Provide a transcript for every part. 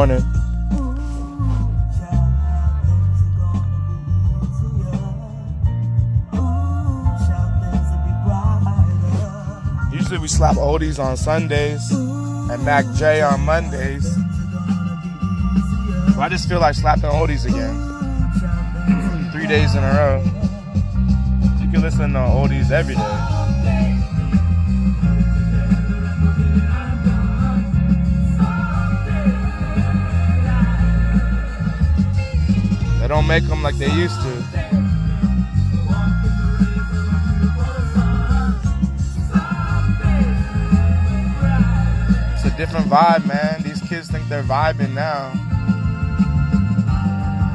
morning. Usually we slap oldies on Sundays and Mac Dre on Mondays. So I just feel like slapping oldies again. Three days in a row. You can listen to oldies every day. Make them like they used to. It's a different vibe, man. These kids think they're vibing now.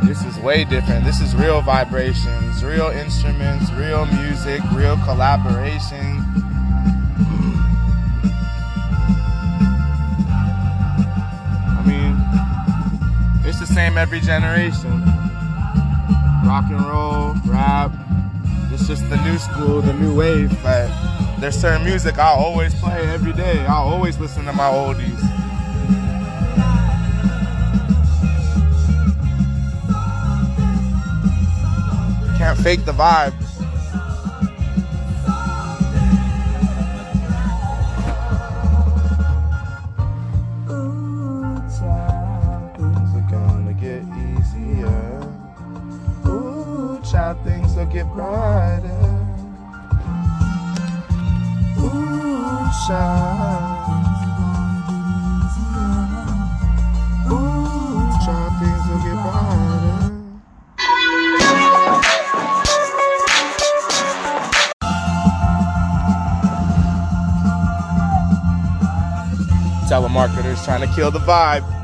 This is way different. This is real vibrations, real instruments, real music, real collaboration. I mean, it's the same every generation. Rock and roll, rap. It's just the new school, the new wave. But there's certain music I'll always play every day. I'll always listen to my oldies. Can't fake the vibe. Get brighter. Ooh. Telemarketers trying to kill the vibe.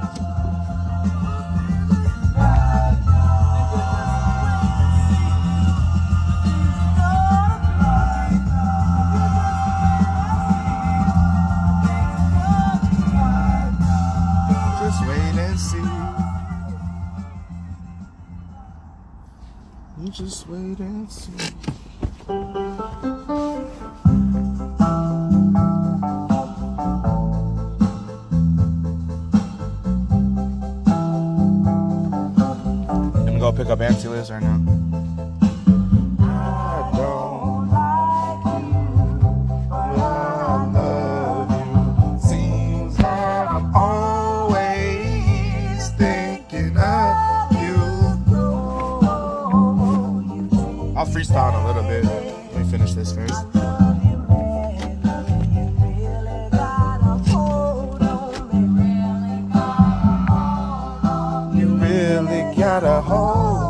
I'll freestyle a little bit. Let me finish this first. You really got a hold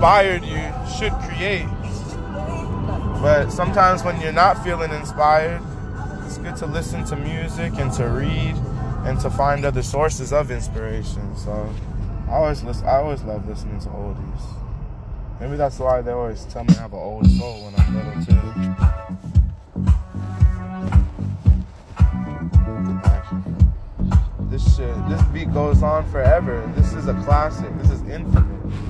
inspired, you should create. But sometimes when you're not feeling inspired, it's good to listen to music and to read and to find other sources of inspiration. So I always listen, I always love listening to oldies. Maybe that's why they always tell me I have an old soul when I'm little too. This shit, this beat goes on forever. This is a classic. This is infinite.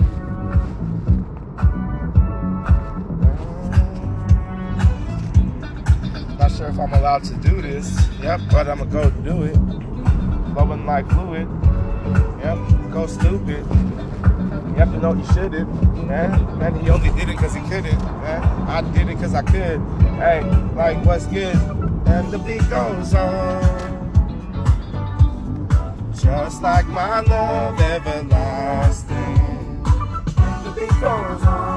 not sure if I'm allowed to do this. Yep, but I'm gonna go do it. Flowing like fluid. Yep, go stupid. You have to know you shouldn't, man. Man, he only did it because he couldn't, man. I did it because I could. Hey, like, what's good? And the beat goes on. Just like my love everlasting. The beat goes on.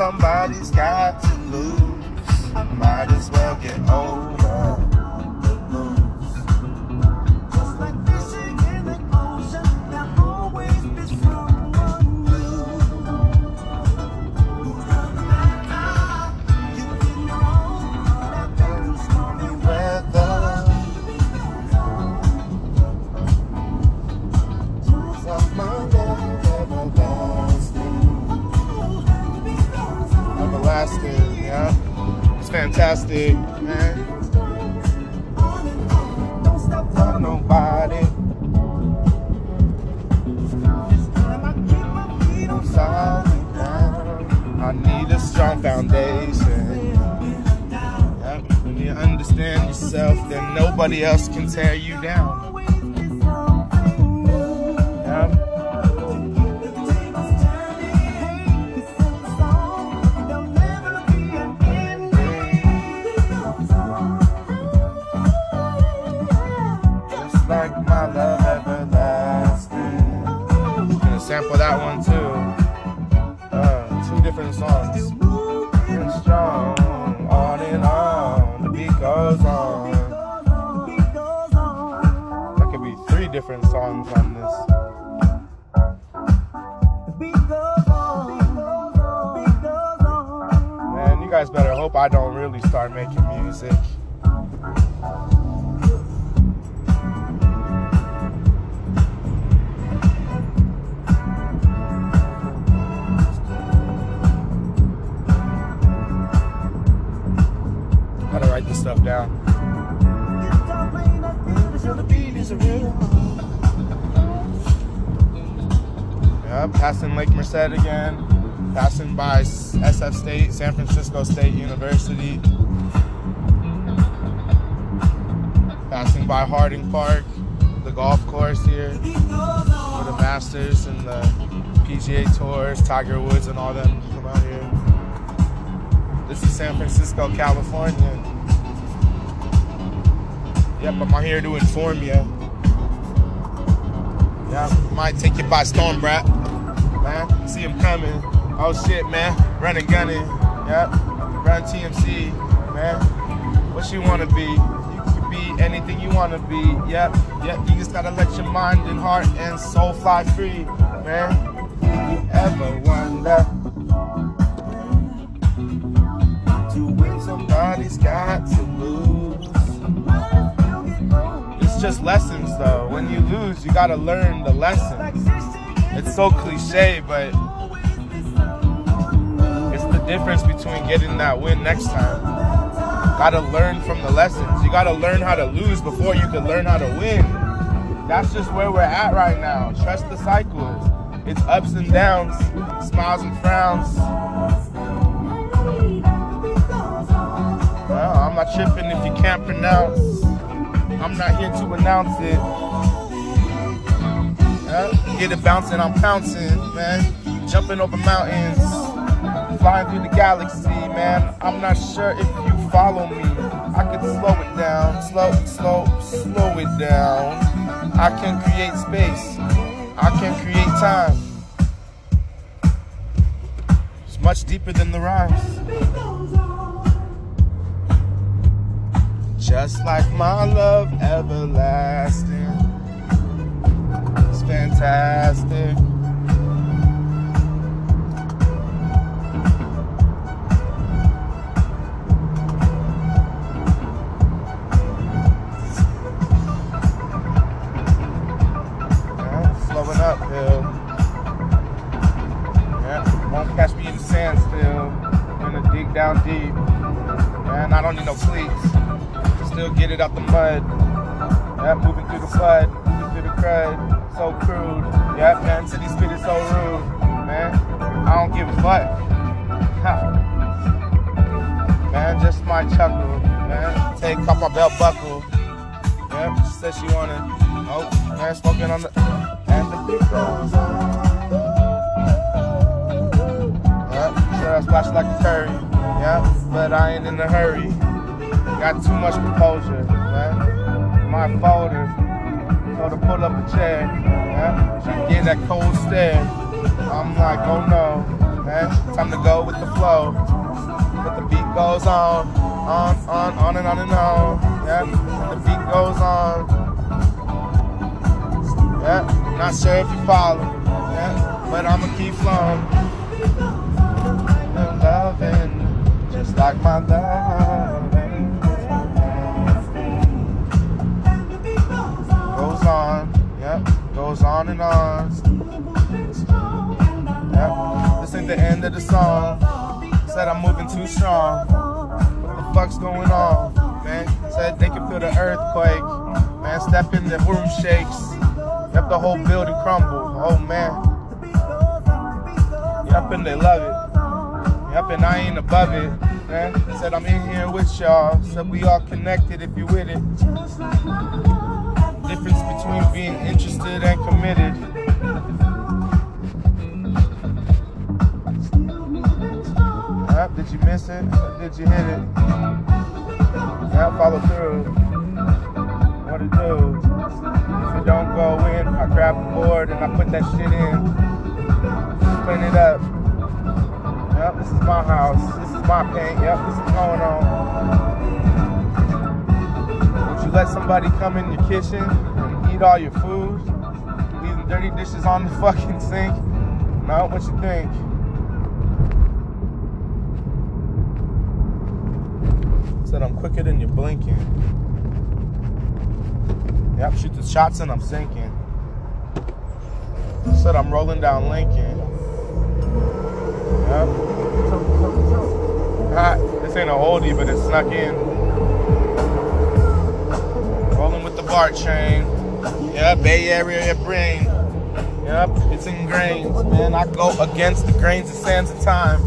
somebody's got to lose. Might as well get over fantastic, man. Not nobody. I need a strong foundation. Yep. When you understand yourself, then nobody else can tear you down. Sample that one too. Uh, two different songs. And strong, on and on, the beat goes on. That could be three different songs on this. Man, you guys better hope I don't really start making music. Passing Lake Merced again. Passing by SF State, San Francisco State University. Passing by Harding Park, the golf course here, for the Masters and the PGA Tours, Tiger Woods, and all them come out here. This is San Francisco, California. Yep, I'm here to inform you. Yeah, might take you by storm, brat. See him coming. Oh shit, man. Running, gunning. Yep. Run TMC, man. What you wanna be? You can be anything you wanna be. Yep. Yep. You just gotta let your mind and heart and soul fly free, man. You ever wonder to win somebody's got to lose? It's just lessons though. When you lose, you gotta learn the lessons. It's so cliche, but it's the difference between getting that win next time. Gotta learn from the lessons. You gotta learn how to lose before you can learn how to win. That's just where we're at right now. Trust the cycles. It's ups and downs, smiles and frowns. Well, I'm not tripping if you can't pronounce. I'm not here to announce it. Get it bouncing, I'm pouncing, man. Jumping over mountains, flying through the galaxy, man. I'm not sure if you follow me. I can slow it down, slow, slow, slow it down. I can create space. I can create time. It's much deeper than the rhymes. Just like my love everlasting. Gonna dig down deep. Man, I don't need no cleats. Still get it out the mud. Yeah, moving through the flood, moving through the crud. So crude. Yeah, man, city spit is so rude. Man, I don't give a fuck. Man, just my chuckle. Man, take off my belt buckle. Yeah, she said she wanna. Oh, man, smoking on the. And the beat goes on. Sure I splash like a curry. Yeah, but I ain't in a hurry. Got too much composure, man. My folder. Told her pull up a chair. Yeah, she get that cold stare. I'm like, oh no, man. Time to go with the flow. But the beat goes on, on, on, on and on and on. Yeah, the beat goes on. Yeah, not sure if you follow. Yeah, but I'ma keep flowing. Loving, just like my loving. Goes on and on. Yeah, this ain't the end of the song. Said I'm moving too strong. What the fuck's going on, man? Said they can feel the earthquake. Man, step in the room shakes. Yep, the whole building crumble. Oh man. Yep, and they love it. Yep, and I ain't above it. Man, said I'm in here with y'all. Said we all connected if you with it. Difference between being interested and committed. Yep, did you miss it? Did you hit it? Yeah, follow through. What it do? If you don't go in, I grab the board and I put that shit in. clean it up. Yep, this is my house. This is my paint. Yep, this is going on. Let somebody come in your kitchen and eat all your food? Leaving dirty dishes on the fucking sink? Not what you think? Said I'm quicker than you're blinking. Yep, shoot the shots and I'm sinking. Said I'm rolling down Lincoln. Yep. Ah, this ain't a oldie, but it snuck in. BART train. Yeah, Bay Area brain. Yep, it's ingrained, man. I go against the grains and sands of time.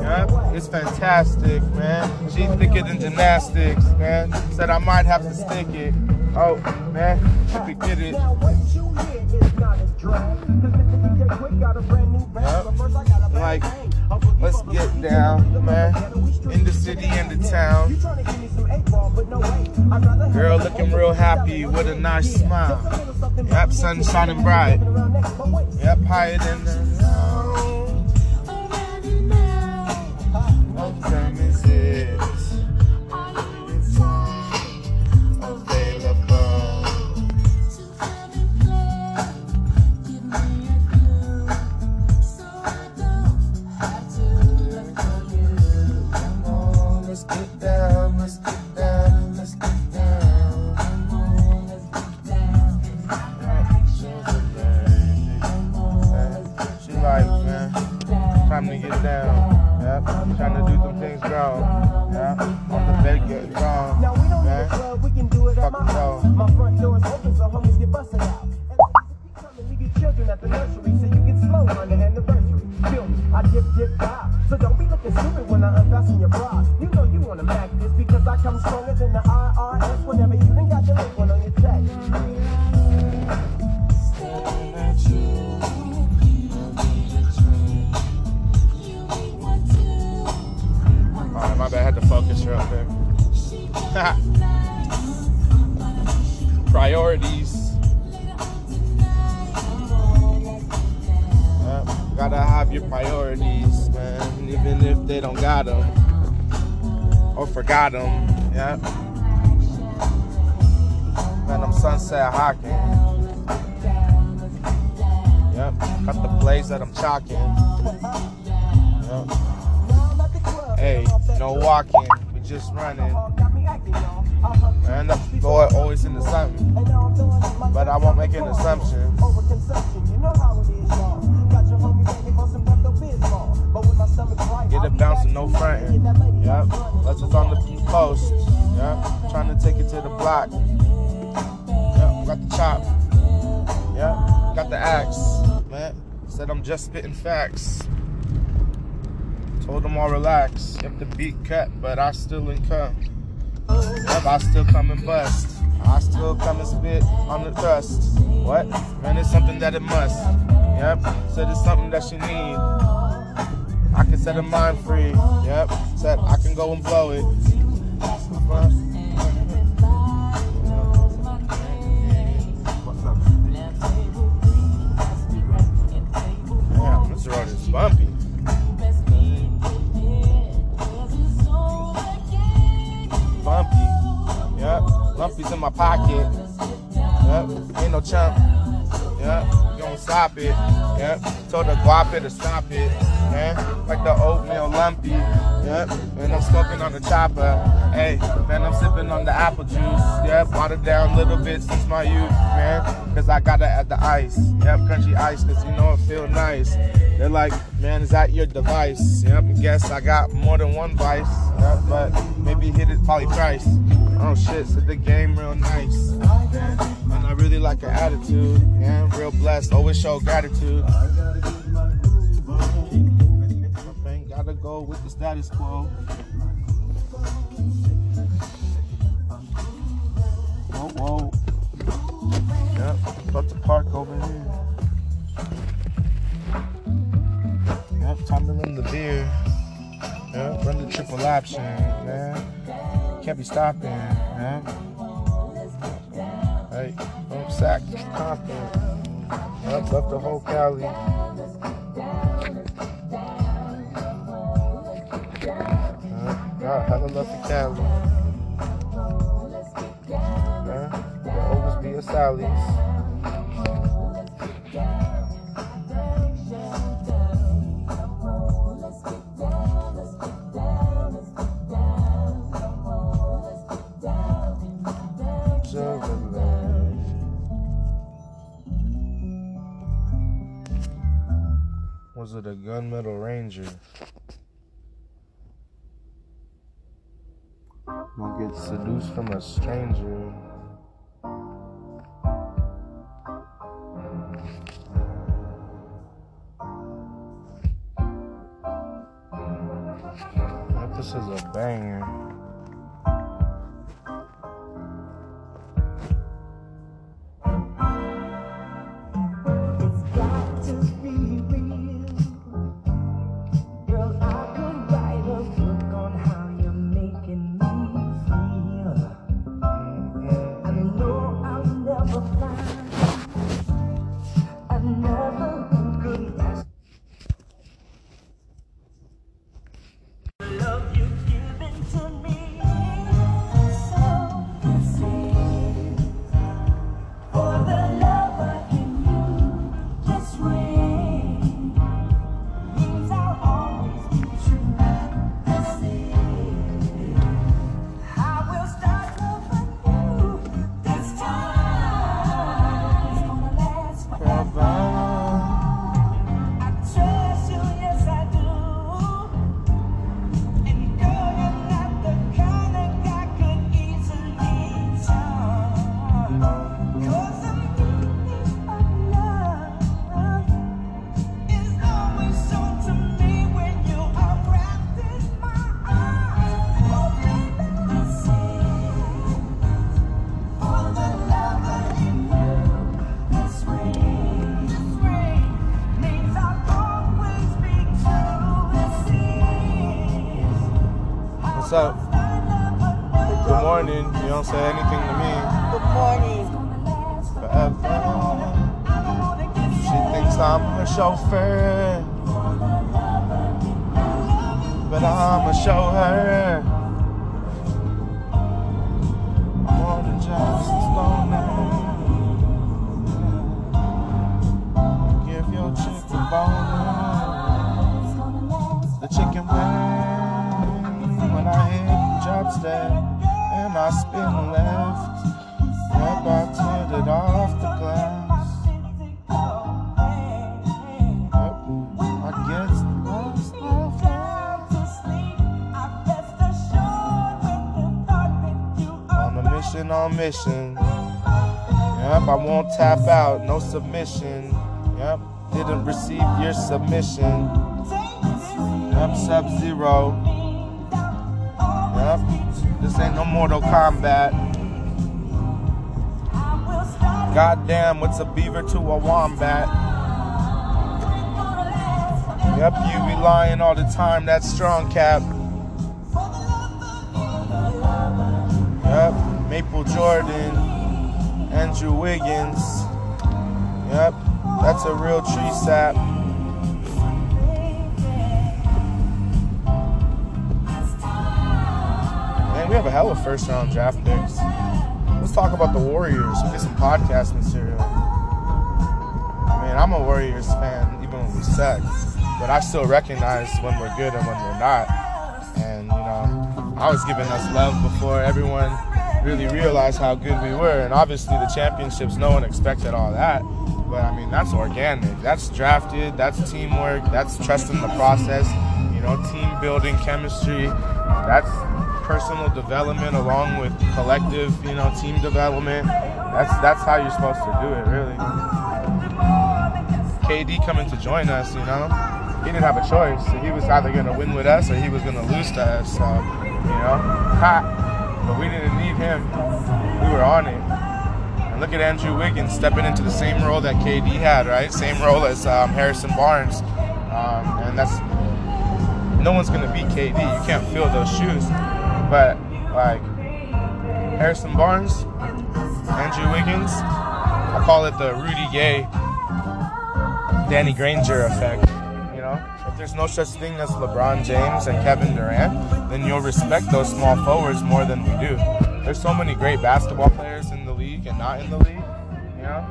Yep, it's fantastic, man. She's thicker than gymnastics, man. Said I might have to stick it. Oh, man, you could get it. Yep. Like, let's get down, man. In the city and the town. Girl looking real happy with a nice smile. Yep, sun shining bright. Yep, higher than the so you get slow on the anniversary. Feel me? I dip, dip, dive. So don't be looking stupid when I unfasten your bra. You know you wanna mac this because I come stronger than the IRS whenever you done got the link have your priorities, man, even if they don't got them or forgot them. Yeah. Man, I'm sunset hawking. Yep, got the blaze that I'm chalking. Yep. The. Hey, no walking, we just running. And the boy always throwing up my But I won't make an assumption. No fronting. Yep. Let's just on the post. Yep. Trying to take it to the block. Yep. Got the chop. Yep. Got the axe. Man. Said I'm just spitting facts. Told them all relax. If the beat cut, but I still in cut. Yep, I still come and bust. I still come and spit on the thrust. What? Man, it's something that it must. Yep. Said it's something that she need. I can set her mind free. Yep. Said I can go and blow it. Damn, this road is bumpy. Bumpy. Yep. Lumpy's in my pocket. Yep. Ain't no chump. Yep. Gonna stop it. Yep. Told the guap it to stop it. Man. Like the oatmeal lumpy. Yep. And I'm smoking on the chopper. Hey, man, I'm sipping on the apple juice. Yep. Watered down a little bit since my youth, man. Cause I gotta add the ice. Yep. Crunchy ice, cause you know it feel nice. They're like, man, is that your device? Yep. Guess I got more than one vice. Yep. But maybe hit it probably thrice. Oh shit, so the game real nice. Man. And really like her attitude. Yeah, real blessed. Always show gratitude. Ain't gotta go with the status quo. Whoa, whoa. Yep, about to park over here. Yep, time to run the beer. Yep, run the triple option, man. Can't be stopping, man. Hey, Sac, Compton. Yep, left the whole Cali. Uh, God, hella left the Cali. Uh, there always be a Sally's. It a gunmetal ranger? Gonna get seduced from a stranger. This is a banger. Mission. Yep, I won't tap out, no submission. Yep, didn't receive your submission. Yep, sub zero. Yep, this ain't no Mortal Kombat. Goddamn, what's a beaver to a wombat? Yep, you be lying all the time, that's strong cap. Jordan, Andrew Wiggins. Yep, that's a real tree sap. Man, we have a hell of first round draft picks. Let's talk about the Warriors. We get some podcast material. I mean, I'm a Warriors fan, even when we suck, but I still recognize when we're good and when we're not. And you know, I was giving us love before everyone really realize how good we were. And obviously, the championships, no one expected all that. But I mean, that's organic. That's drafted. That's teamwork. That's trusting the process. You know, team building, chemistry. That's personal development along with collective, you know, team development. That's that's how you're supposed to do it, really. KD coming to join us, you know, he didn't have a choice. He was either going to win with us or he was going to lose to us. So, you know, ha. But we didn't need him. We were on it. And look at Andrew Wiggins stepping into the same role that KD had, right? Same role as um, Harrison Barnes. Um, and that's no one's gonna beat KD. You can't fill those shoes. But like Harrison Barnes, Andrew Wiggins, I call it the Rudy Gay, Danny Granger effect. There's no such thing as LeBron James and Kevin Durant, then you'll respect those small forwards more than we do. There's so many great basketball players in the league and not in the league. You know,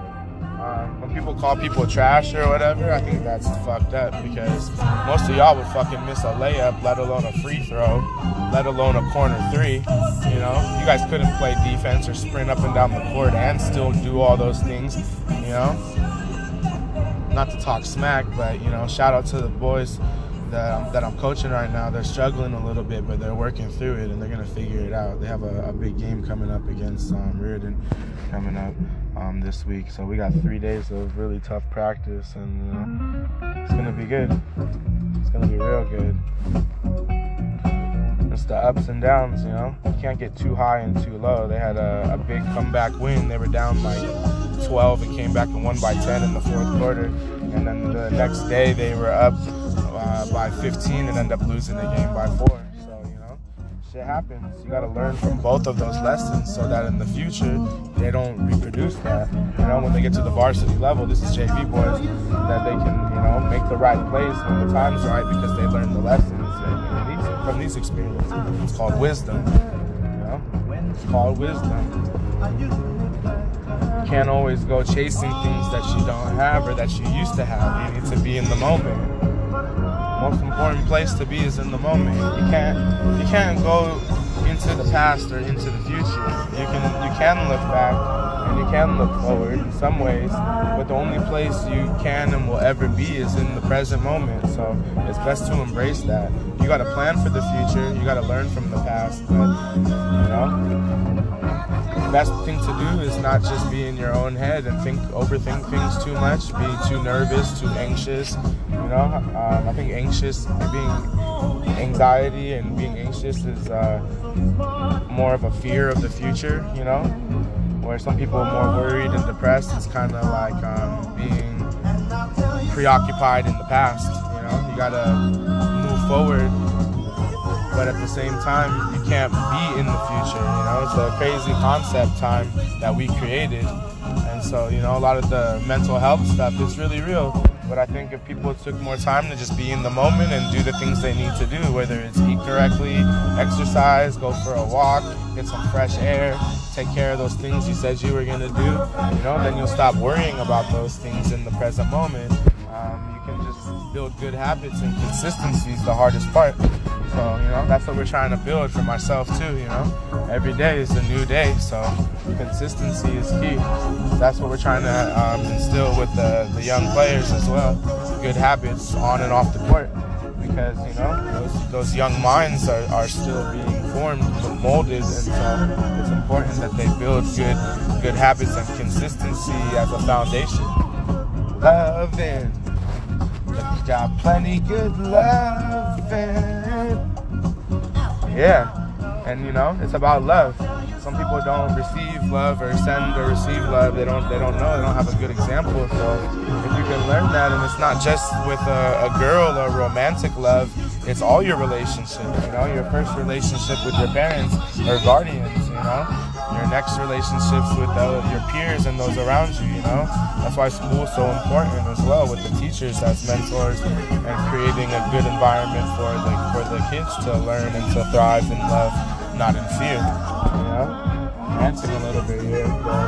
um, when people call people trash or whatever, I think that's fucked up because most of y'all would fucking miss a layup, let alone a free throw, let alone a corner three. You know, you guys couldn't play defense or sprint up and down the court and still do all those things. You know, not to talk smack, but you know, shout out to the boys that I'm, that I'm coaching right now. They're struggling a little bit, but they're working through it and they're gonna figure it out. They have a, a big game coming up against um, Riordan coming up um, this week, so we got three days of really tough practice, and uh, it's gonna be good. It's gonna be real good. It's the ups and downs, you know. You can't get too high and too low. They had a, a big comeback win. They were down like 12 and came back and won by 10 in the fourth quarter. And then the next day they were up uh, by 15 and ended up losing the game by four. So, you know, shit happens. You got to learn from both of those lessons so that in the future they don't reproduce that. You know, when they get to the varsity level, this is JV boys, that they can, you know, make the right plays when the time's right because they learned the these, from these experiences. Ah. It's called wisdom. Uh. You know, it's called wisdom You can't always go chasing things that you don't have or that you used to have. You need to be in the moment. Most important place to be is in the moment. You can't you can't go into the past or into the future. You can you can look back and you can look forward in some ways, but the only place you can and will ever be is in the present moment. So it's best to embrace that. You got to plan for the future. You got to learn from the past, but you know best thing to do is not just be in your own head and think overthink things too much be too nervous too anxious you know um, i think anxious being anxiety and being anxious is uh, more of a fear of the future you know where some people are more worried and depressed it's kind of like um, being preoccupied in the past you know you gotta move forward but at the same time, you can't be in the future. You know, it's a crazy concept time that we created, and so you know, a lot of the mental health stuff is really real. But I think if people took more time to just be in the moment and do the things they need to do, whether it's eat correctly, exercise, go for a walk, get some fresh air, take care of those things you said you were gonna do, you know, then you'll stop worrying about those things in the present moment. Um, you can just build good habits and consistency is the hardest part. So, you know, that's what we're trying to build for myself too, you know. Every day is a new day, so consistency is key. That's what we're trying to um, instill with the, the young players as well. Good habits on and off the court. Because, you know, those, those young minds are, are still being formed, molded, and so it's important that they build good good habits and consistency as a foundation. Loving. Got plenty good loving. Yeah. And you know, it's about love. Some people don't receive love or send or receive love. They don't they don't know. They don't have a good example. So if you can learn that and it's not just with a, a girl or romantic love, it's all your relationships, you know, your first relationship with your parents or guardians, you know, your next relationships with uh, your peers and those around you, you know. That's why school's so important as well with the teachers as mentors and creating a good environment for the for the kids to learn and to thrive in love, not in fear, you know. Ranting a little bit here, but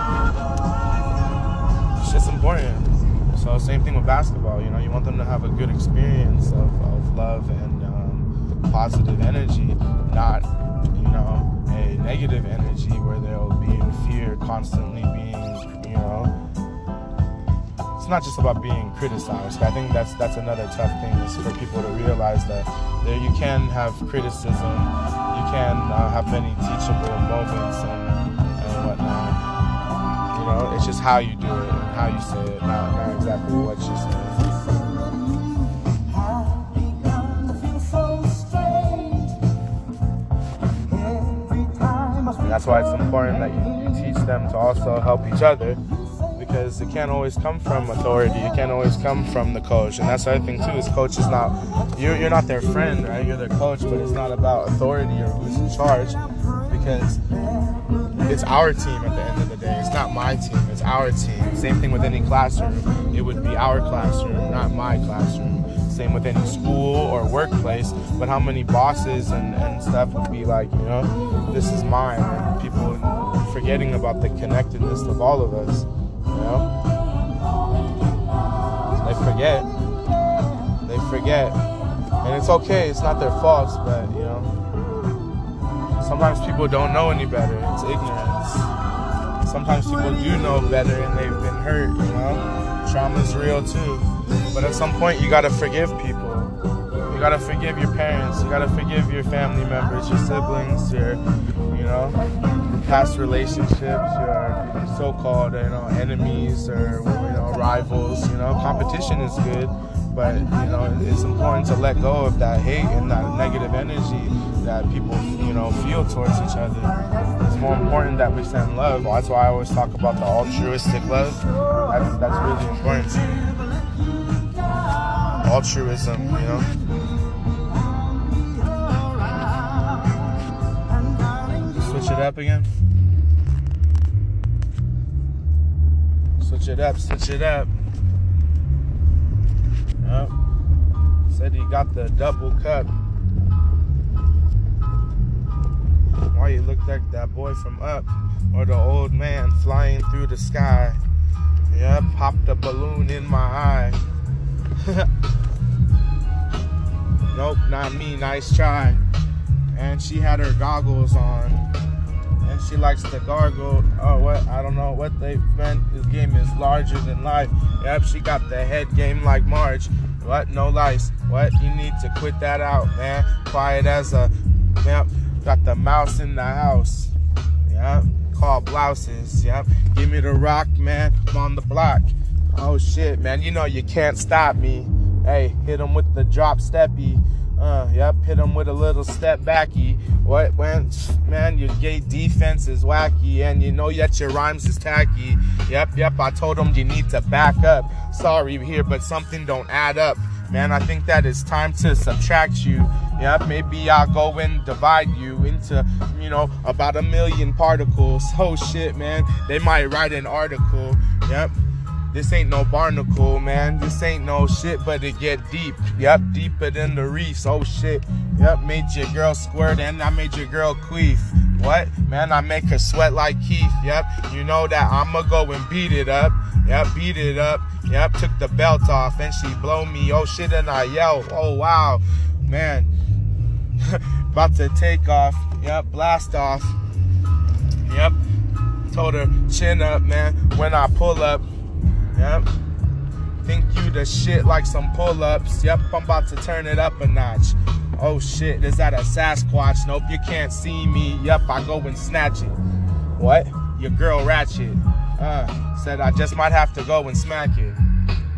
it's just important. So same thing with basketball, you know, you want them to have a good experience of, of love and um, positive energy, not, you know, negative energy where they'll be in fear, constantly being, you know, it's not just about being criticized. I think that's that's another tough thing is for people to realize that there you can have criticism, you can uh, have many teachable moments and, and whatnot. You know, it's just how you do it and how you say it, not, not exactly what you say. And that's why it's important that you, you teach them to also help each other because it can't always come from authority. It can't always come from the coach. And that's the other thing too is coach is not you're you're not their friend, right? You're their coach, but it's not about authority or who's in charge because it's our team at the end of the day. It's not my team. It's our team. Same thing with any classroom. It would be our classroom, not my classroom. Same with any school or workplace. But how many bosses and, and stuff would be like, you know, this is mine. Forgetting about the connectedness of all of us. You know, they forget. They forget, and it's okay. It's not their faults, but you know, sometimes people don't know any better. It's ignorance. Sometimes people do know better, and they've been hurt. You know, trauma's real too. But at some point, you gotta forgive people. You gotta forgive your parents. You gotta forgive your family members, your siblings, your, you know, past relationships, your so-called, you know, enemies or you know rivals. You know, competition is good, but you know it's important to let go of that hate and that negative energy that people, you know, feel towards each other. It's more important that we send love. That's why I always talk about the altruistic love. That's that's really important. Altruism, you know. Switch it up again. Switch it up, switch it up. Yep. Said he got the double cup. Why you look like that boy from up or the old man flying through the sky? Yep, popped a balloon in my eye. nope, not me. Nice try. And she had her goggles on. She likes to gargle. Oh, uh, what? I don't know what they meant. This game is larger than life. Yep, she got the head game like Marge. What? No lice. What? You need to quit that out, man. Quiet as a. Yep. Got the mouse in the house. Yep. Call blouses. Yep. Give me the rock, man. I'm on the block. Oh shit, man. You know you can't stop me. Hey, hit him with the drop steppy. Uh, yep, hit him with a little step backy. What when man, your gay defense is wacky, and you know yet your rhymes is tacky. Yep, yep, I told him you need to back up. Sorry here, but something don't add up. Man, I think that it's time to subtract you. Yep, maybe I'll go and divide you into, you know, about a million particles. Oh shit, man, they might write an article. Yep. This ain't no barnacle, man. This ain't no shit, but it get deep. Yep, deeper than the reefs. Oh shit. Yep, made your girl squirt and I made your girl queef. What? Man, I make her sweat like Keith. Yep, you know that I'ma go and beat it up. Yep, beat it up. Yep, took the belt off and she blow me. Oh shit, and I yell. Oh wow, man. About to take off. Yep, blast off. Yep. Told her chin up, man. When I pull up. Yep. Think you the shit like some pull-ups. Yep, I'm about to turn it up a notch. Oh shit, is that a Sasquatch? Nope, you can't see me. Yep, I go and snatch it. What? Your girl ratchet. Uh, said I just might have to go and smack it.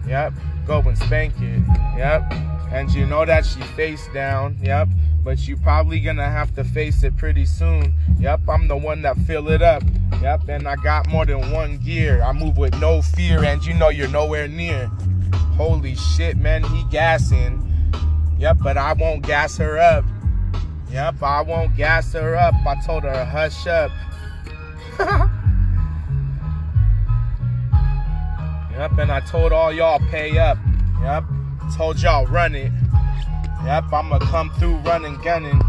Yep, go and spank it. Yep. And you know that she face down. Yep. But you're probably gonna have to face it pretty soon. Yep, I'm the one that fill it up. Yep, and I got more than one gear. I move with no fear, and you know you're nowhere near. Holy shit, man, he gassing. Yep, but I won't gas her up. Yep, I won't gas her up. I told her hush up. yep, and I told all y'all pay up. Yep, told y'all run it. Yep, I'ma come through running, gunning.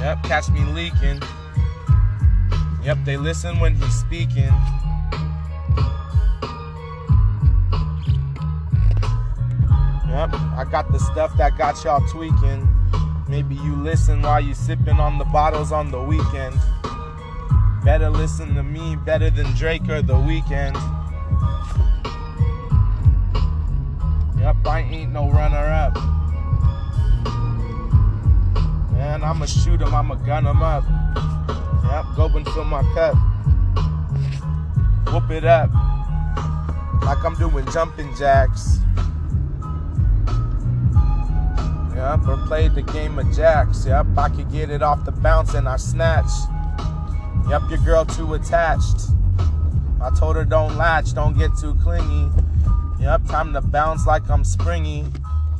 Yep, catch me leaking. Yep, they listen when he's speaking. Yep, I got the stuff that got y'all tweaking. Maybe you listen while you sipping on the bottles on the weekend. Better listen to me, better than Drake or The Weeknd. Yep, I ain't no runner up. Man, I'ma shoot him, I'ma gun him up. Yep, go and fill my cup. Whoop it up. Like I'm doing jumping jacks. Yep, or played the game of jacks. Yep, I could get it off the bounce and I snatch. Yep, your girl too attached. I told her don't latch, don't get too clingy. Yep, time to bounce like I'm springy.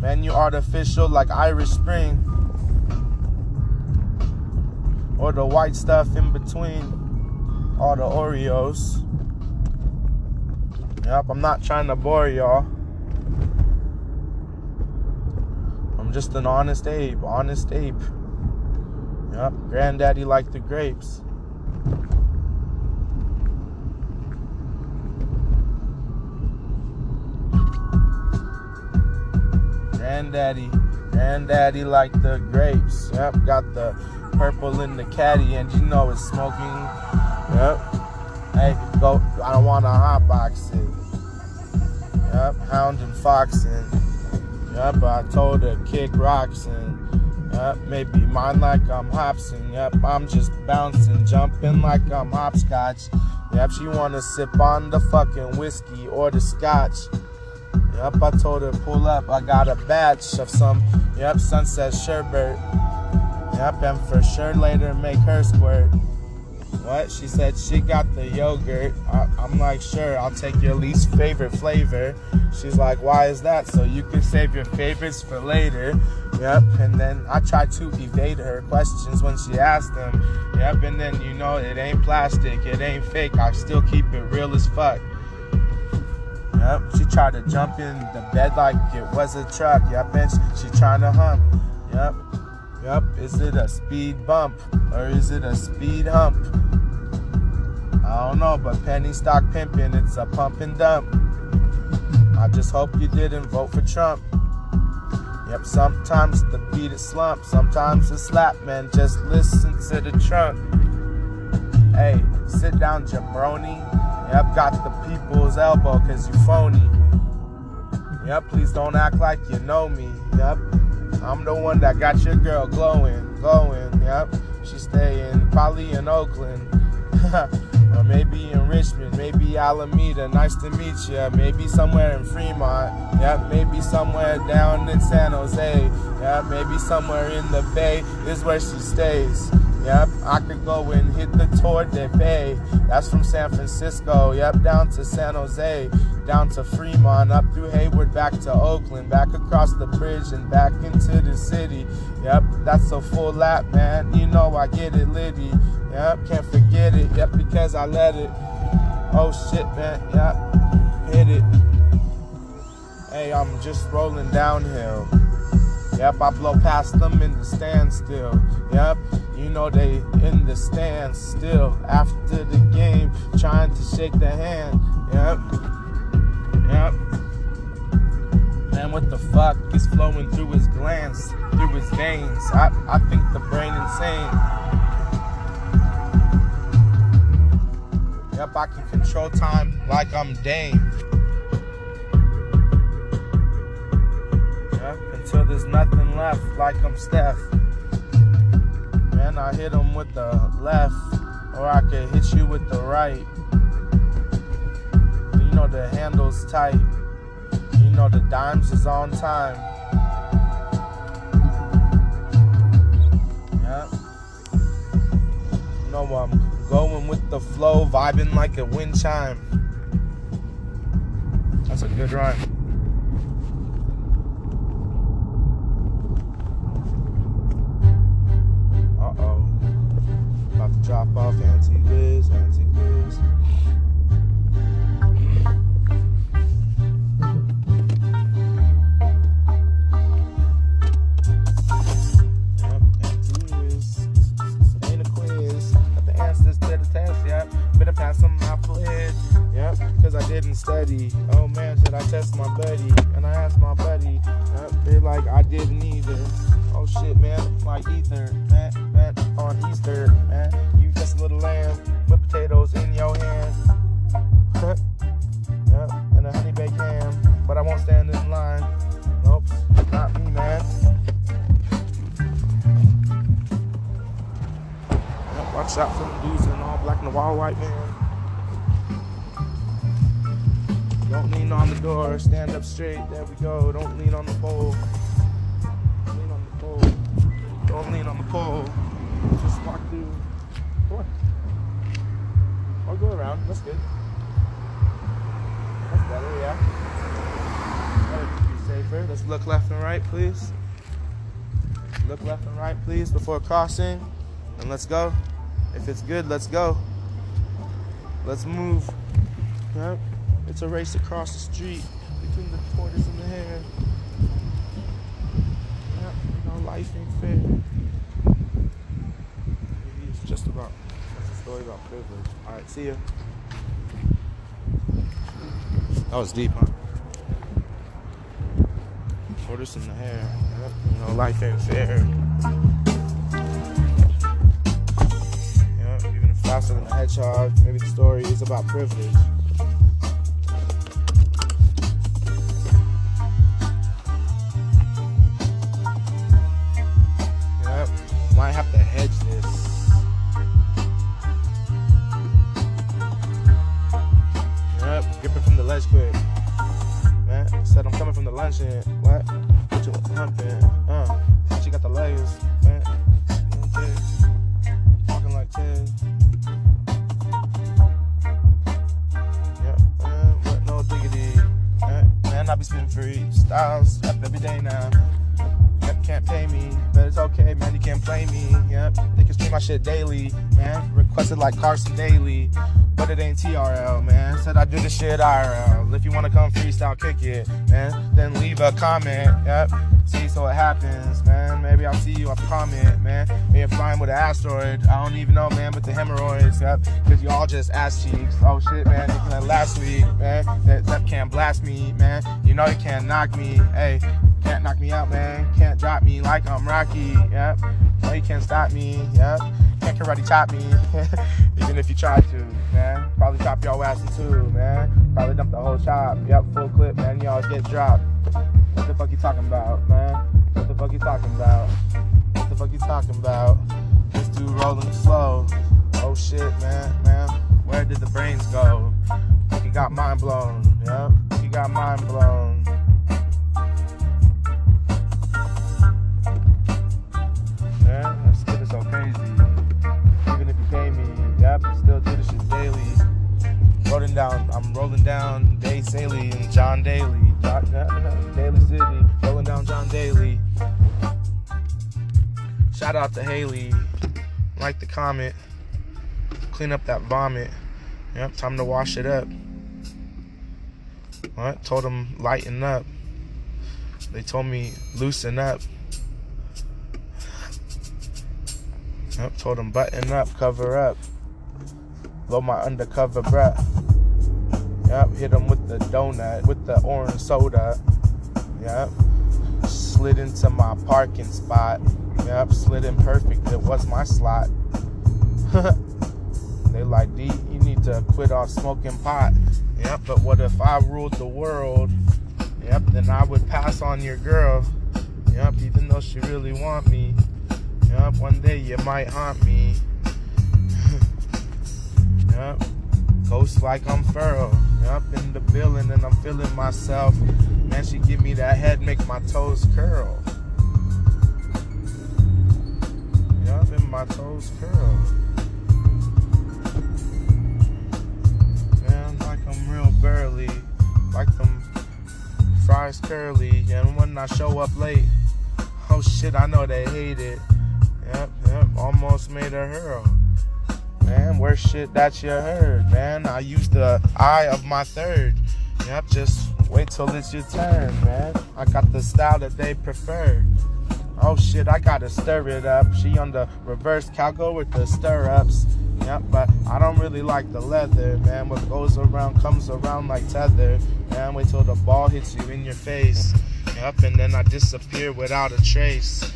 Man, you artificial like Irish Spring. or the white stuff in between all the Oreos. Yep, I'm not trying to bore y'all. I'm just an honest ape, honest ape. Yep, granddaddy liked the grapes. Granddaddy, granddaddy liked the grapes. Yep, got the purple in the caddy, and you know it's smoking. Yep. Hey, go. I don't want to hotbox it. Yep, hound and foxing. Yep, I told her kick rocks and yep, maybe mine like I'm hopsing. Yep, I'm just bouncing, jumping like I'm hopscotch. Yep, she wanna sip on the fucking whiskey or the scotch. Yep, I told her pull up. I got a batch of some. Yep, sunset sherbet. Yep, and for sure later make her squirt. What? She said she got the yogurt. I, I'm like, sure, I'll take your least favorite flavor. She's like, why is that? So you can save your favorites for later. Yep, and then I tried to evade her questions when she asked them. Yep, and then you know it ain't plastic, it ain't fake. I still keep it real as fuck. Yep, she tried to jump in the bed like it was a truck. Yep, and she, she trying to hump. Yep, yep. Is it a speed bump or is it a speed hump? I don't know, but penny stock pimping, it's a pump and dump. I just hope you didn't vote for Trump. Yep, sometimes the beat is slump, sometimes it's slap, man. Just listen to the trunk. Hey, sit down, jabroni. Yep, got the people's elbow, cause you phony. Yep, please don't act like you know me. Yep, I'm the one that got your girl glowing, glowing. Yep, she's staying probably in Oakland. or maybe in Richmond, maybe Alameda. Nice to meet you. Maybe somewhere in Fremont. Yep, maybe somewhere down in San Jose. Yep, maybe somewhere in the Bay is where she stays. Yep, I could go and hit the Tour de Bay. That's from San Francisco. Yep, down to San Jose, down to Fremont, up through Hayward, back to Oakland, back across the bridge and back into the city. Yep, that's a full lap, man. You know I get it, Liddy. Yep, can't forget it. Yep, because I let it. Oh shit, man. Yep, hit it. Hey, I'm just rolling downhill. Yep, I blow past them in the standstill. Yep, know they in the stands still after the game, trying to shake the hand. Yep, yep. Man, what the fuck is flowing through his glands, through his veins? I, I think the brain insane. Yep, I can control time like I'm Dame. Yep, until there's nothing left like I'm Steph. Man, I hit him with the left, or I could hit you with the right. You know the handle's tight. You know the dimes is on time. Yeah. You know I'm going with the flow, vibing like a wind chime. That's a good rhyme. Drop off Auntie Liz, Auntie the door, stand up straight. There we go. Don't lean on the pole. Don't Lean on the pole. Don't lean on the pole. Just walk through. What? Or go around. That's good. That's better, yeah. That'll you safer. Let's look left and right, please. Look left and right, please, before crossing. and let's go. If it's good, let's go. Let's move. Yep. It's a race across the street between the tortoise and the hare. Yep. You know, life ain't fair. Maybe it's just about. That's a story about privilege. All right. See ya. That was deep, huh? Tortoise and the hair. Yep. You know, life ain't fair. Yep. Even faster than a hedgehog. Maybe the story is about privilege. Requested like Carson Daly, but it ain't TRL, man. Said I do the shit IRL. If you wanna come freestyle, kick it, man. Then leave a comment. Yep, see so it happens, man. Maybe I'll see you. I comment, man. Maybe I'm flying with an asteroid. I don't even know, man. But the hemorrhoids, yep. Cause you all just ass cheeks. Oh shit, man. Thinking that last week, man. That, that can't blast me, man. You know you can't knock me. Hey. Can't knock me out, man. Can't drop me like I'm Rocky. Yep. No, you can't stop me. Yep. Can't karate chop me. Even if you try to, man. Probably chop your ass in two, man. Probably dump the whole chop. Yep, full clip, man. Y'all get dropped. What the fuck you talking about, man? What the fuck you talking about? What the fuck you talking about? This dude rolling slow. Oh shit, man, man. Where did the brains go? He got mind blown. Yep. He got mind blown. Down, I'm rolling down Day Saley and John Daly. John, uh, uh, Daly City, rolling down John Daly. Shout out to Haley. Like the comment. Clean up that vomit. Yep, time to wash it up. What? Told them lighten up. They told me loosen up. Yep, told him button up, cover up. Blow my undercover breath. Yep, hit him with the donut, with the orange soda. Yep, slid into my parking spot. Yep, slid in perfect. It was my slot. they like, D, you need to quit off smoking pot. Yep, but what if I ruled the world? Yep, then I would pass on your girl. Yep, even though she really want me. Yep, one day you might haunt me. yep, ghost like I'm Pharaoh. Yep, in the building and I'm feeling myself. Man, she give me that head, make my toes curl. Yep, and my toes curl. Man, like I'm real burly. Like them fries curly. And when I show up late, oh shit, I know they hate it. Yep, yep, almost made a hero. Man, worst shit that you heard, man. I used the eye of my third. Yep, just wait till it's your turn, man. I got the style that they prefer. Oh shit, I gotta stir it up. She on the reverse cowgirl with the stirrups. Yep, but I don't really like the leather, man. What goes around comes around like tether. Man, wait till the ball hits you in your face. Yep, and then I disappear without a trace.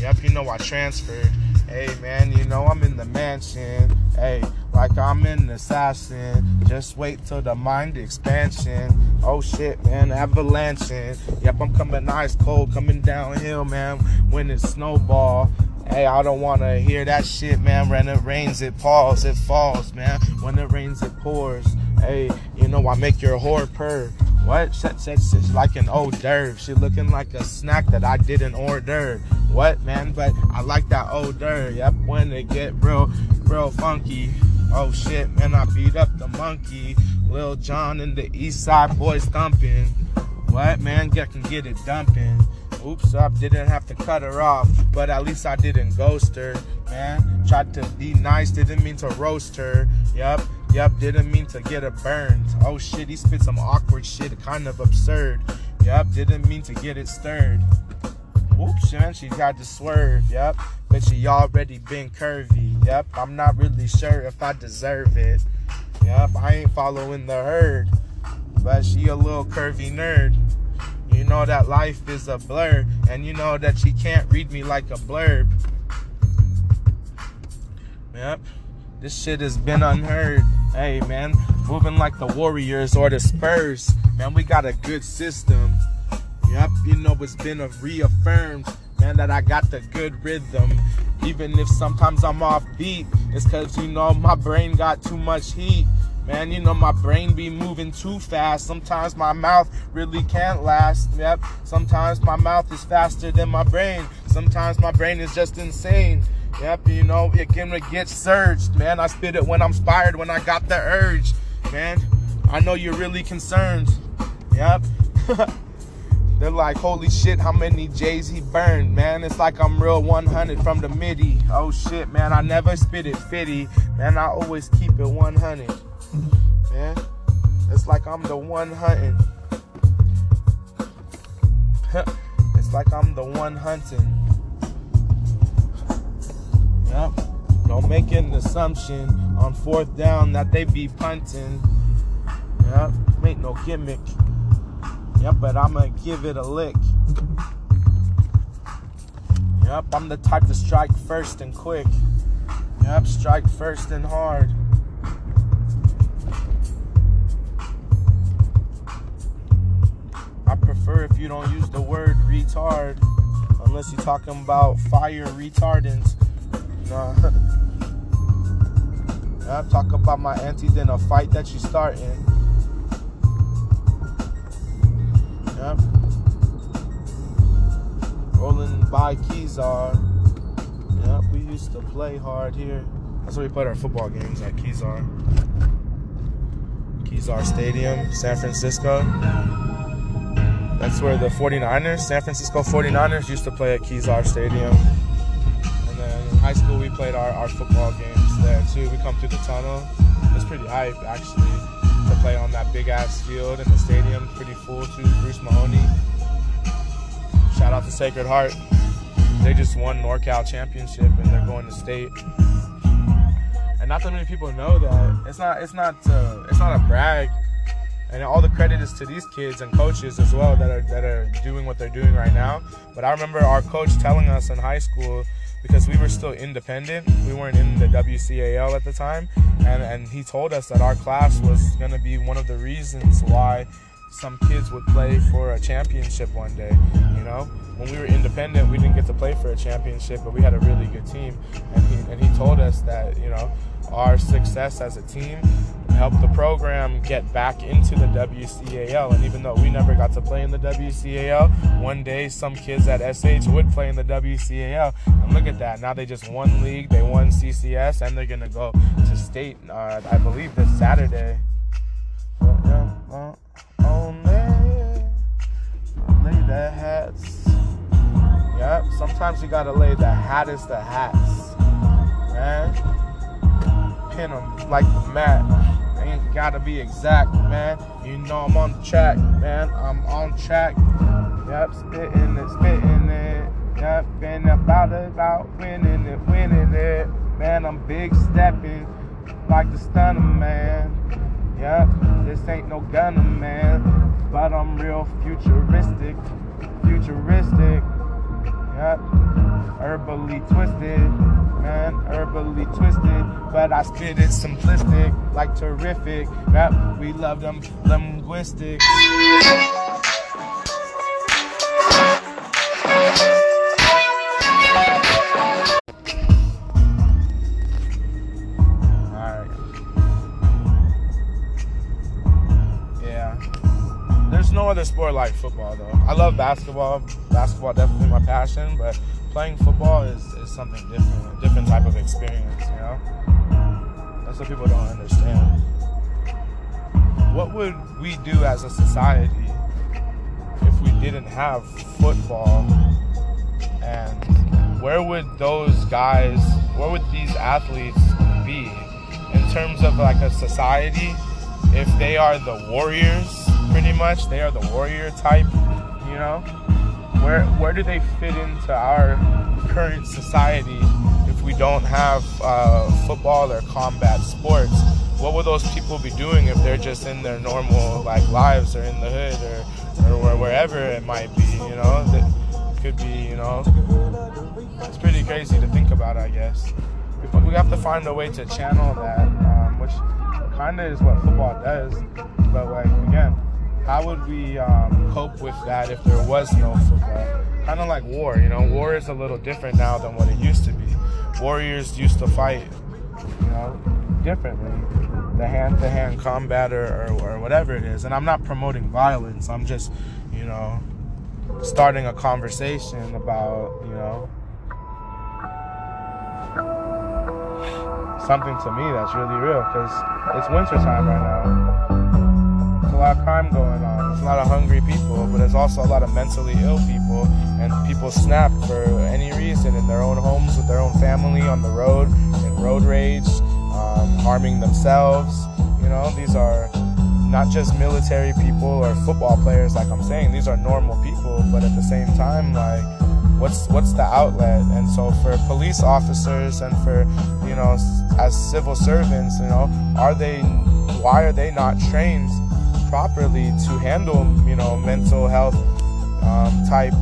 Yep, you know I transferred. Hey man, you know I'm in the mansion. Hey, like I'm an assassin. Just wait till the mind expansion. Oh shit, man, avalanching. Yep, I'm coming ice cold, coming downhill, man. When it snowball. Hey, I don't wanna hear that shit, man. When it rains, it falls, it falls, man. When it rains, it pours. Hey, you know I make your whore purr. What? Shit, like an hors d'oeuvre. She looking like a snack that I didn't order. What, man? But I like that hors d'oeuvre. Yep, when it get real, real funky. Oh shit, man, I beat up the monkey. Lil Jon and the East Side Boyz thumping. What, man? Get can get it dumping. Oops, up, didn't have to cut her off, but at least I didn't ghost her, man. Tried to be nice, didn't mean to roast her. Yup, yup, didn't mean to get it burned. Oh shit, he spit some awkward shit, kind of absurd. Yup, didn't mean to get it stirred. Whoops, man, she got to swerve, yep. But she already been curvy, yep. I'm not really sure if I deserve it. Yep, I ain't following the herd. But she a little curvy nerd. You know that life is a blur, and you know that she can't read me like a blurb. Yep, this shit has been unheard. Hey, man, moving like the Warriors or the Spurs. Man, we got a good system. Yep, you know it's been reaffirmed, man, that I got the good rhythm. Even if sometimes I'm off beat, it's cause you know my brain got too much heat. Man, you know my brain be moving too fast. Sometimes my mouth really can't last. Yep. Sometimes my mouth is faster than my brain. Sometimes my brain is just insane. Yep, you know, it can get surged. Man, I spit it when I'm inspired, when I got the urge. Man, I know you're really concerned. Yep. They're like, holy shit, how many J's he burned, man. It's like I'm real 100 from the MIDI. Oh shit, man, I never spit it fitty. Man, I always keep it 100. Man, it's like I'm the one hunting. it's like I'm the one hunting. Yep. Don't make an assumption on fourth down that they be punting. Yep. Make no gimmick. Yep, but I'ma give it a lick. Yep, I'm the type to strike first and quick. Yep, strike first and hard. I prefer if you don't use the word retard, unless you're talking about fire retardants. Nah. I talk about my aunties in a fight that you starting. Yep. Rolling by Kezar. Yep, we used to play hard here. That's where we played our football games at Kezar. Kezar Stadium, San Francisco. That's where the 49ers, San Francisco 49ers, used to play at Kezar Stadium. In high school, we played our, our football games there too. We come through the tunnel. It's pretty hype, actually to play on that big ass field and the stadium pretty full too. Bruce Mahoney. Shout out to Sacred Heart. They just won NorCal championship and they're going to state. And not that many people know that. It's not. It's not. Uh, it's not a brag. And all the credit is to these kids and coaches as well that are that are doing what they're doing right now. But I remember our coach telling us in high school because we were still independent. We weren't in the WCAL at the time, and and he told us that our class was going to be one of the reasons why some kids would play for a championship one day. You know, when we were independent, we didn't get to play for a championship, but we had a really good team, and he and he told us that you know our success as a team helped the program get back into the WCAL. And even though we never got to play in the WCAL, one day some kids at SH would play in the WCAL. And look at that. Now they just won league, they won CCS, and they're going to go to state, uh, I believe, this Saturday. But, yeah, well, Oh, only lay the hats. Yep, sometimes you got to lay the hattest of hats. Man pin them like the mat. Ain't gotta be exact, man. You know I'm on track, man. I'm on track. Yep, spitting it, spitting it. Yep, been about it, about winning it, winning it. Man, I'm big stepping like the stunner man. Yep, this ain't no gunner man, but I'm real futuristic, futuristic. Yep, herbally twisted, man, herbally twisted. But I spit it simplistic, like terrific. Yep, we love them linguistics. Love basketball. Basketball definitely my passion, but playing football is, is something different, a different type of experience, you know? That's what people don't understand. What would we do as a society if we didn't have football? And where would those guys, where would these athletes be in terms of like a society? If they are the warriors, pretty much, they are the warrior type, you know? Where where do they fit into our current society if we don't have uh, football or combat sports? What would those people be doing if they're just in their normal like lives or in the hood or or where- wherever it might be? You know, that could be. You know, it's pretty crazy to think about. I guess we, we have to find a way to channel that, um, which kind of is what football does. But like again, how would we um, cope with that if there was no football? Kind of like war, you know. War is a little different now than what it used to be. Warriors used to fight, you know, differently. The hand-to-hand combat or, or, or whatever it is. And I'm not promoting violence. I'm just, you know, starting a conversation about, you know, something to me that's really real because it's wintertime right now. A lot of crime going on. There's a lot of hungry people, but there's also a lot of mentally ill people, and people snap for any reason in their own homes with their own family on the road in road rage, um, harming themselves. You know, these are not just military people or football players, like I'm saying. These are normal people, but at the same time, like what's what's the outlet and so for police officers and for you know as civil servants you know are they why are they not trained properly to handle you know mental health um, type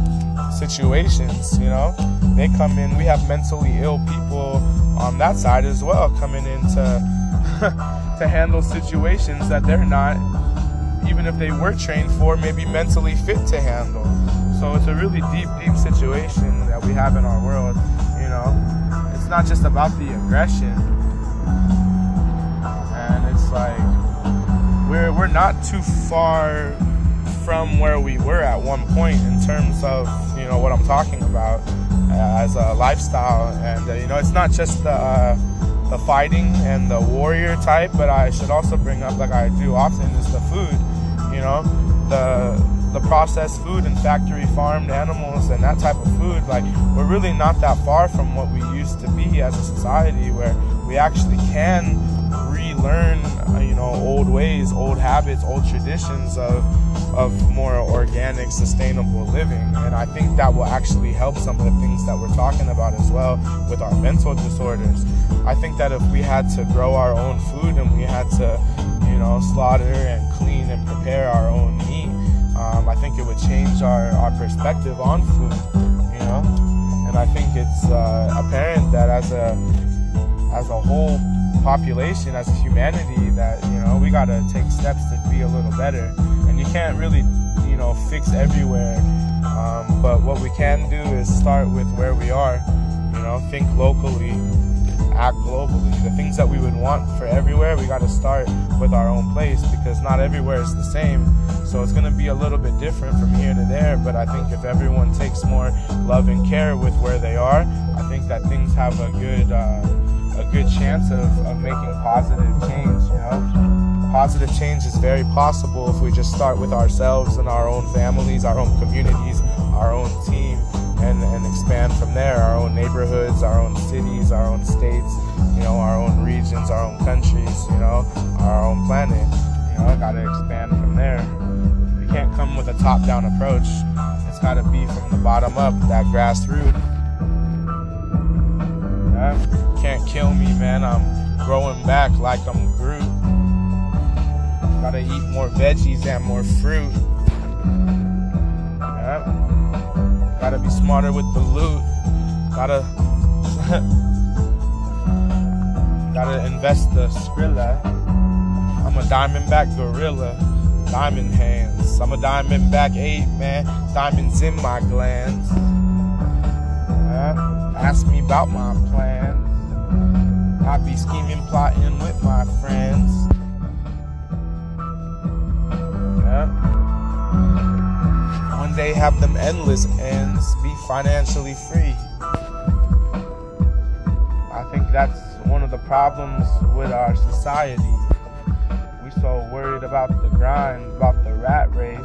situations you know they come in we have mentally ill people on that side as well coming in to to handle situations that they're not even if they were trained for, maybe mentally fit to handle. So it's a really deep, deep situation that we have in our world. You know, it's not just about the aggression, and it's like we're we're not too far from where we were at one point in terms of you know what I'm talking about uh, as a lifestyle, and uh, you know it's not just the. Uh, the fighting and the warrior type, but I should also bring up, like I do often, is the food. You know, the the processed food and factory farmed animals and that type of food. Like we're really not that far from what we used to be as a society, where we actually can relearn, uh, you know, old ways, old habits, old traditions of of more organic, sustainable living. And I think that will actually help some of the things that we're talking about as well with our mental disorders. I think that if we had to grow our own food and we had to, you know, slaughter and clean and prepare our own meat, um, I think it would change our, our perspective on food, you know? And I think it's uh, apparent that as a as a whole population, as a humanity, that you know we gotta take steps to be a little better. And you can't really, you know, fix everywhere. Um, but what we can do is start with where we are. You know, think locally, act globally. The things that we would want for everywhere, we gotta start with our own place because not everywhere is the same. So it's gonna be a little bit different from here to there. But I think if everyone takes more love and care with where they are, I think that things have a good. Uh, a good chance of, of making positive change, you know? Positive change is very possible if we just start with ourselves and our own families, our own communities, our own team, and, and expand from there. Our own neighborhoods, our own cities, our own states, you know, our own regions, our own countries, you know, our own planet. You know, gotta expand from there. We can't come with a top down approach. It's gotta be from the bottom up, that grassroots. Yeah. Can't kill me, man. I'm growing back like I'm Groot. Gotta eat more veggies and more fruit. Yeah. Gotta be smarter with the loot. Gotta gotta invest the Skrilla. I'm a diamondback gorilla. Diamond hands. I'm a diamondback ape, man. Diamonds in my glands. Yeah. Ask me about my plans. I be scheming, plotting with my friends. Yeah. One day have them endless ends, be financially free. I think that's one of the problems with our society. We so worried about the grind, about the rat race.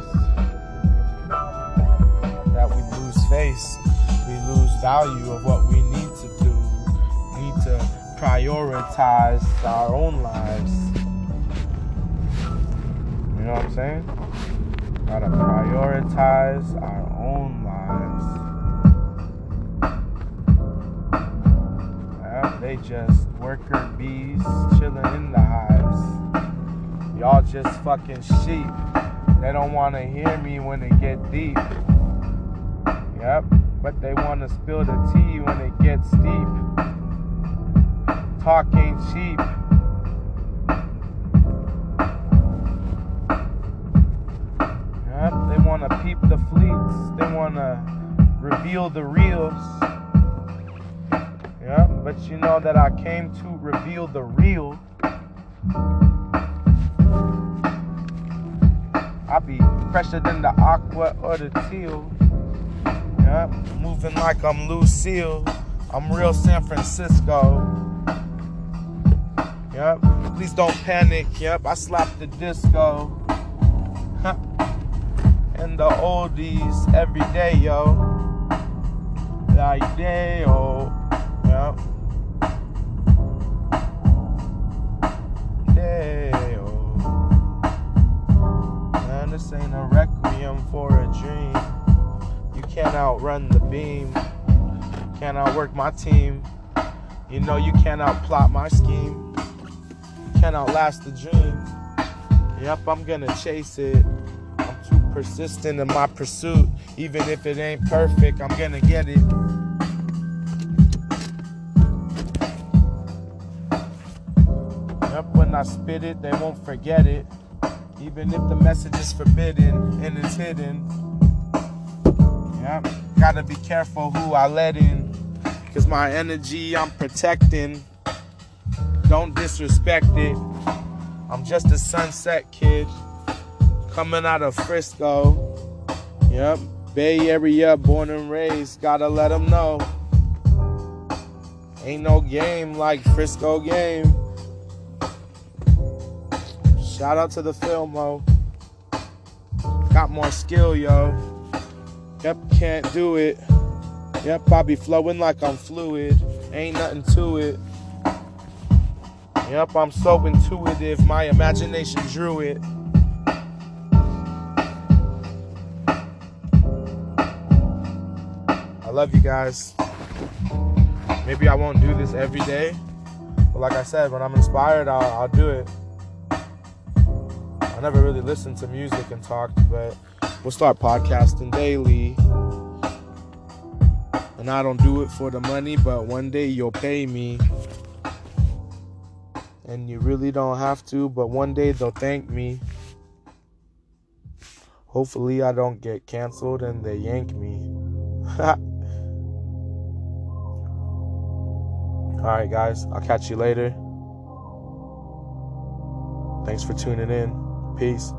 That we lose face. We lose value of what we need to do. Need to prioritize our own lives. You know what I'm saying? Gotta prioritize our own lives. They just worker bees chilling in the hives. Y'all just fucking sheep. They don't want to hear me when it get deep. Yep, but they want to spill the tea when it gets deep. Talk ain't cheap. Yep, they want to peep the fleets. They want to reveal the reals. Yep, but you know that I came to reveal the real. I be fresher than the aqua or the teal. Yep, moving like I'm Lucille. I'm real San Francisco. Yep, please don't panic. Yep, I slapped the disco. And the oldies every day, yo. Like day, oh. Yep. Day, oh. Man, this ain't a requiem for a dream. Can't outrun the beam. Can't outwork my team. You know you can't outplot my scheme. Can't outlast the dream. Yep, I'm gonna chase it. I'm too persistent in my pursuit. Even if it ain't perfect, I'm gonna get it. Yep, when I spit it, they won't forget it. Even if the message is forbidden and it's hidden. Yep, gotta be careful who I let in. Cause my energy I'm protecting. Don't disrespect it. I'm just a sunset kid coming out of Frisco. Yep, Bay Area, born and raised. Gotta let them know. Ain't no game like Frisco game. Shout out to the Filmo. Got more skill, yo. Yep, can't do it. Yep, I be flowing like I'm fluid. Ain't nothing to it. Yep, I'm so intuitive. My imagination drew it. I love you guys. Maybe I won't do this every day. But like I said, when I'm inspired, I'll, I'll do it. I never really listened to music and talked, but we'll start podcasting daily. And I don't do it for the money, but one day you'll pay me. And you really don't have to, but one day they'll thank me. Hopefully, I don't get canceled and they yank me. Alright, guys, I'll catch you later. Thanks for tuning in. Peace.